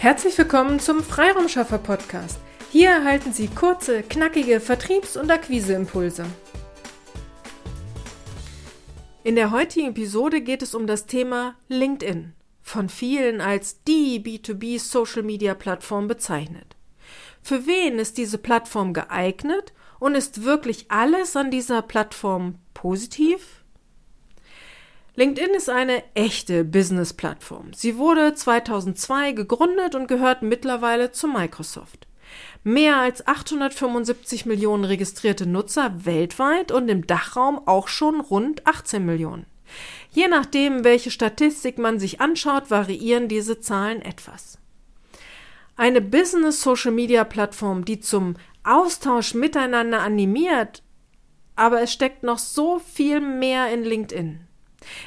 Herzlich willkommen zum Freiraumschaffer Podcast. Hier erhalten Sie kurze, knackige Vertriebs- und Akquiseimpulse. In der heutigen Episode geht es um das Thema LinkedIn, von vielen als die B2B Social Media Plattform bezeichnet. Für wen ist diese Plattform geeignet und ist wirklich alles an dieser Plattform positiv? LinkedIn ist eine echte Business-Plattform. Sie wurde 2002 gegründet und gehört mittlerweile zu Microsoft. Mehr als 875 Millionen registrierte Nutzer weltweit und im Dachraum auch schon rund 18 Millionen. Je nachdem, welche Statistik man sich anschaut, variieren diese Zahlen etwas. Eine Business-Social-Media-Plattform, die zum Austausch miteinander animiert, aber es steckt noch so viel mehr in LinkedIn.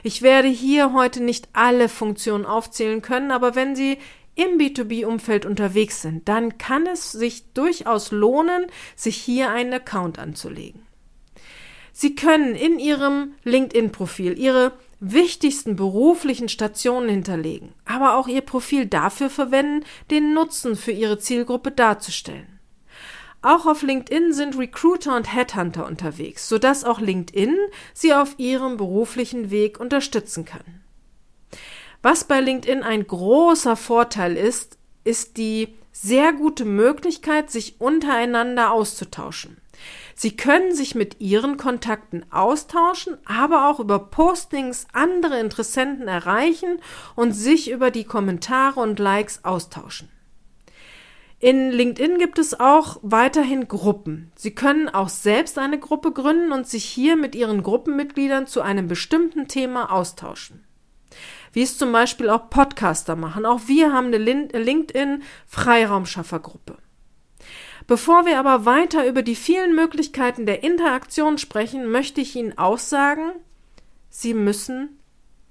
Ich werde hier heute nicht alle Funktionen aufzählen können, aber wenn Sie im B2B-Umfeld unterwegs sind, dann kann es sich durchaus lohnen, sich hier einen Account anzulegen. Sie können in Ihrem LinkedIn-Profil Ihre wichtigsten beruflichen Stationen hinterlegen, aber auch Ihr Profil dafür verwenden, den Nutzen für Ihre Zielgruppe darzustellen. Auch auf LinkedIn sind Recruiter und Headhunter unterwegs, sodass auch LinkedIn sie auf ihrem beruflichen Weg unterstützen kann. Was bei LinkedIn ein großer Vorteil ist, ist die sehr gute Möglichkeit, sich untereinander auszutauschen. Sie können sich mit Ihren Kontakten austauschen, aber auch über Postings andere Interessenten erreichen und sich über die Kommentare und Likes austauschen. In LinkedIn gibt es auch weiterhin Gruppen. Sie können auch selbst eine Gruppe gründen und sich hier mit Ihren Gruppenmitgliedern zu einem bestimmten Thema austauschen. Wie es zum Beispiel auch Podcaster machen. Auch wir haben eine LinkedIn Freiraumschaffergruppe. Bevor wir aber weiter über die vielen Möglichkeiten der Interaktion sprechen, möchte ich Ihnen auch sagen, Sie müssen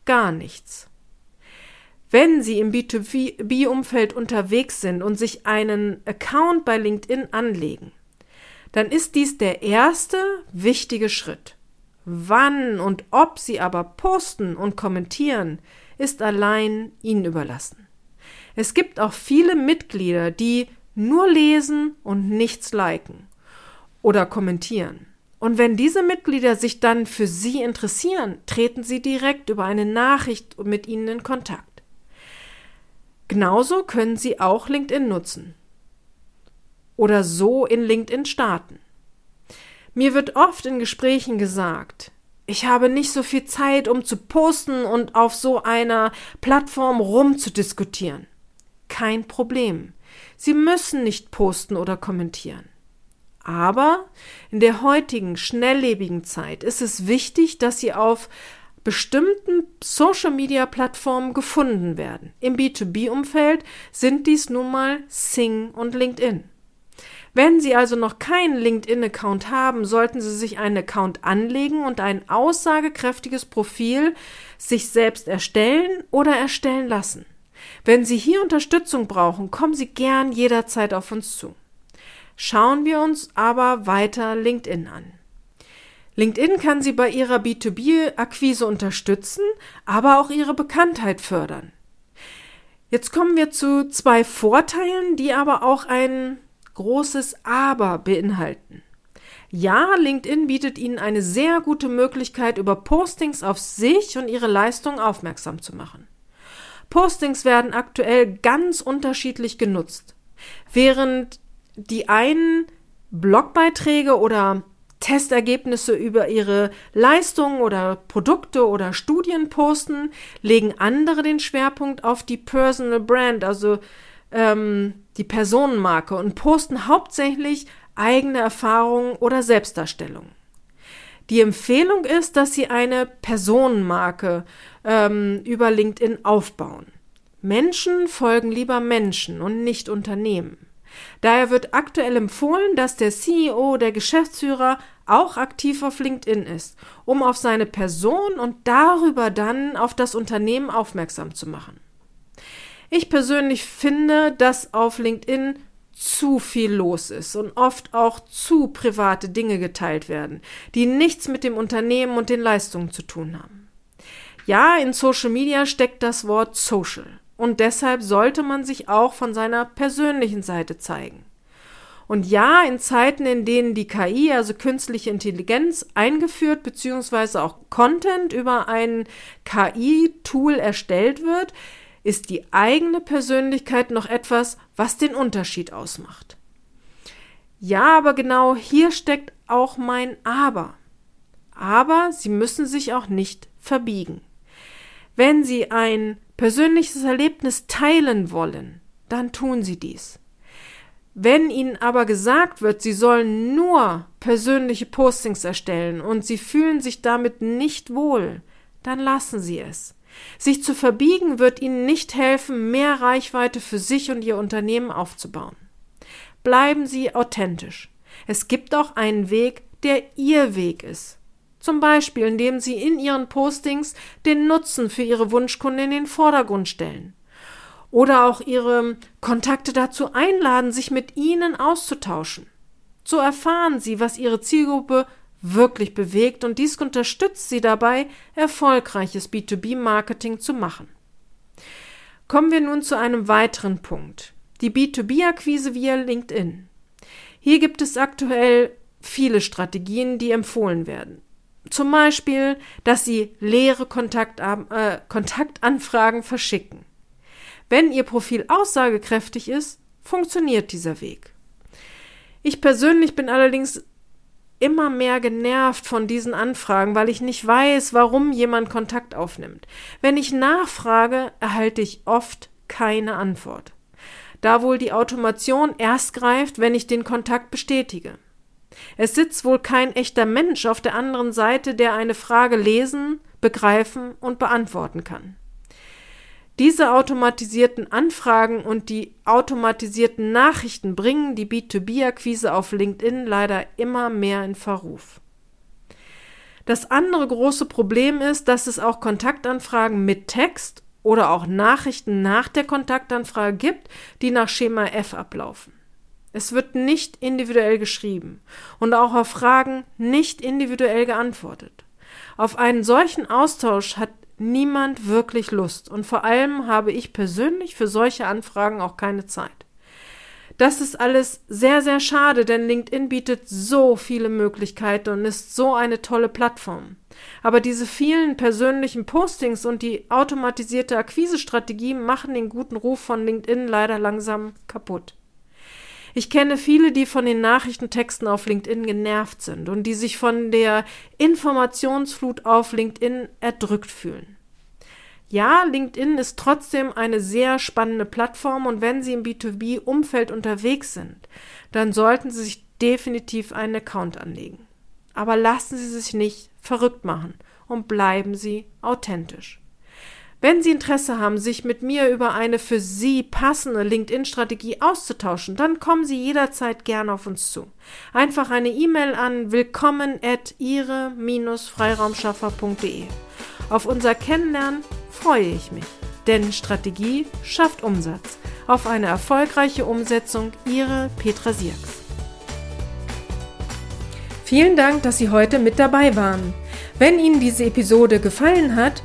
gar nichts. Wenn Sie im B2B-Umfeld unterwegs sind und sich einen Account bei LinkedIn anlegen, dann ist dies der erste wichtige Schritt. Wann und ob Sie aber posten und kommentieren, ist allein Ihnen überlassen. Es gibt auch viele Mitglieder, die nur lesen und nichts liken oder kommentieren. Und wenn diese Mitglieder sich dann für Sie interessieren, treten Sie direkt über eine Nachricht mit Ihnen in Kontakt. Genauso können Sie auch LinkedIn nutzen. Oder so in LinkedIn starten. Mir wird oft in Gesprächen gesagt, ich habe nicht so viel Zeit, um zu posten und auf so einer Plattform rumzudiskutieren. Kein Problem. Sie müssen nicht posten oder kommentieren. Aber in der heutigen schnelllebigen Zeit ist es wichtig, dass Sie auf bestimmten Social-Media-Plattformen gefunden werden. Im B2B-Umfeld sind dies nun mal Sing und LinkedIn. Wenn Sie also noch keinen LinkedIn-Account haben, sollten Sie sich einen Account anlegen und ein aussagekräftiges Profil sich selbst erstellen oder erstellen lassen. Wenn Sie hier Unterstützung brauchen, kommen Sie gern jederzeit auf uns zu. Schauen wir uns aber weiter LinkedIn an. LinkedIn kann Sie bei Ihrer B2B-Akquise unterstützen, aber auch Ihre Bekanntheit fördern. Jetzt kommen wir zu zwei Vorteilen, die aber auch ein großes Aber beinhalten. Ja, LinkedIn bietet Ihnen eine sehr gute Möglichkeit, über Postings auf sich und Ihre Leistung aufmerksam zu machen. Postings werden aktuell ganz unterschiedlich genutzt. Während die einen Blogbeiträge oder Testergebnisse über ihre Leistungen oder Produkte oder Studien posten, legen andere den Schwerpunkt auf die Personal Brand, also ähm, die Personenmarke und posten hauptsächlich eigene Erfahrungen oder Selbstdarstellungen. Die Empfehlung ist, dass Sie eine Personenmarke ähm, über LinkedIn aufbauen. Menschen folgen lieber Menschen und nicht Unternehmen. Daher wird aktuell empfohlen, dass der CEO, der Geschäftsführer auch aktiv auf LinkedIn ist, um auf seine Person und darüber dann auf das Unternehmen aufmerksam zu machen. Ich persönlich finde, dass auf LinkedIn zu viel los ist und oft auch zu private Dinge geteilt werden, die nichts mit dem Unternehmen und den Leistungen zu tun haben. Ja, in Social Media steckt das Wort Social und deshalb sollte man sich auch von seiner persönlichen Seite zeigen. Und ja, in Zeiten, in denen die KI, also künstliche Intelligenz, eingeführt bzw. auch Content über ein KI-Tool erstellt wird, ist die eigene Persönlichkeit noch etwas, was den Unterschied ausmacht. Ja, aber genau hier steckt auch mein Aber. Aber Sie müssen sich auch nicht verbiegen. Wenn Sie ein persönliches Erlebnis teilen wollen, dann tun Sie dies. Wenn Ihnen aber gesagt wird, Sie sollen nur persönliche Postings erstellen und Sie fühlen sich damit nicht wohl, dann lassen Sie es. Sich zu verbiegen wird Ihnen nicht helfen, mehr Reichweite für sich und Ihr Unternehmen aufzubauen. Bleiben Sie authentisch. Es gibt auch einen Weg, der Ihr Weg ist. Zum Beispiel, indem Sie in Ihren Postings den Nutzen für Ihre Wunschkunden in den Vordergrund stellen. Oder auch Ihre Kontakte dazu einladen, sich mit Ihnen auszutauschen. So erfahren Sie, was Ihre Zielgruppe wirklich bewegt und dies unterstützt Sie dabei, erfolgreiches B2B-Marketing zu machen. Kommen wir nun zu einem weiteren Punkt die B2B-Akquise via LinkedIn. Hier gibt es aktuell viele Strategien, die empfohlen werden. Zum Beispiel, dass Sie leere Kontakt, äh, Kontaktanfragen verschicken. Wenn Ihr Profil aussagekräftig ist, funktioniert dieser Weg. Ich persönlich bin allerdings immer mehr genervt von diesen Anfragen, weil ich nicht weiß, warum jemand Kontakt aufnimmt. Wenn ich nachfrage, erhalte ich oft keine Antwort da wohl die Automation erst greift, wenn ich den Kontakt bestätige. Es sitzt wohl kein echter Mensch auf der anderen Seite, der eine Frage lesen, begreifen und beantworten kann. Diese automatisierten Anfragen und die automatisierten Nachrichten bringen die B2B-Akquise auf LinkedIn leider immer mehr in Verruf. Das andere große Problem ist, dass es auch Kontaktanfragen mit Text oder auch Nachrichten nach der Kontaktanfrage gibt, die nach Schema F ablaufen. Es wird nicht individuell geschrieben und auch auf Fragen nicht individuell geantwortet. Auf einen solchen Austausch hat niemand wirklich Lust und vor allem habe ich persönlich für solche Anfragen auch keine Zeit. Das ist alles sehr, sehr schade, denn LinkedIn bietet so viele Möglichkeiten und ist so eine tolle Plattform. Aber diese vielen persönlichen Postings und die automatisierte Akquisestrategie machen den guten Ruf von LinkedIn leider langsam kaputt. Ich kenne viele, die von den Nachrichtentexten auf LinkedIn genervt sind und die sich von der Informationsflut auf LinkedIn erdrückt fühlen. Ja, LinkedIn ist trotzdem eine sehr spannende Plattform und wenn Sie im B2B-Umfeld unterwegs sind, dann sollten Sie sich definitiv einen Account anlegen. Aber lassen Sie sich nicht verrückt machen und bleiben Sie authentisch. Wenn Sie Interesse haben, sich mit mir über eine für Sie passende LinkedIn-Strategie auszutauschen, dann kommen Sie jederzeit gerne auf uns zu. Einfach eine E-Mail an willkommen at ihre-freiraumschaffer.de. Auf unser Kennenlernen freue ich mich, denn Strategie schafft Umsatz. Auf eine erfolgreiche Umsetzung, Ihre Petra Sierks. Vielen Dank, dass Sie heute mit dabei waren. Wenn Ihnen diese Episode gefallen hat,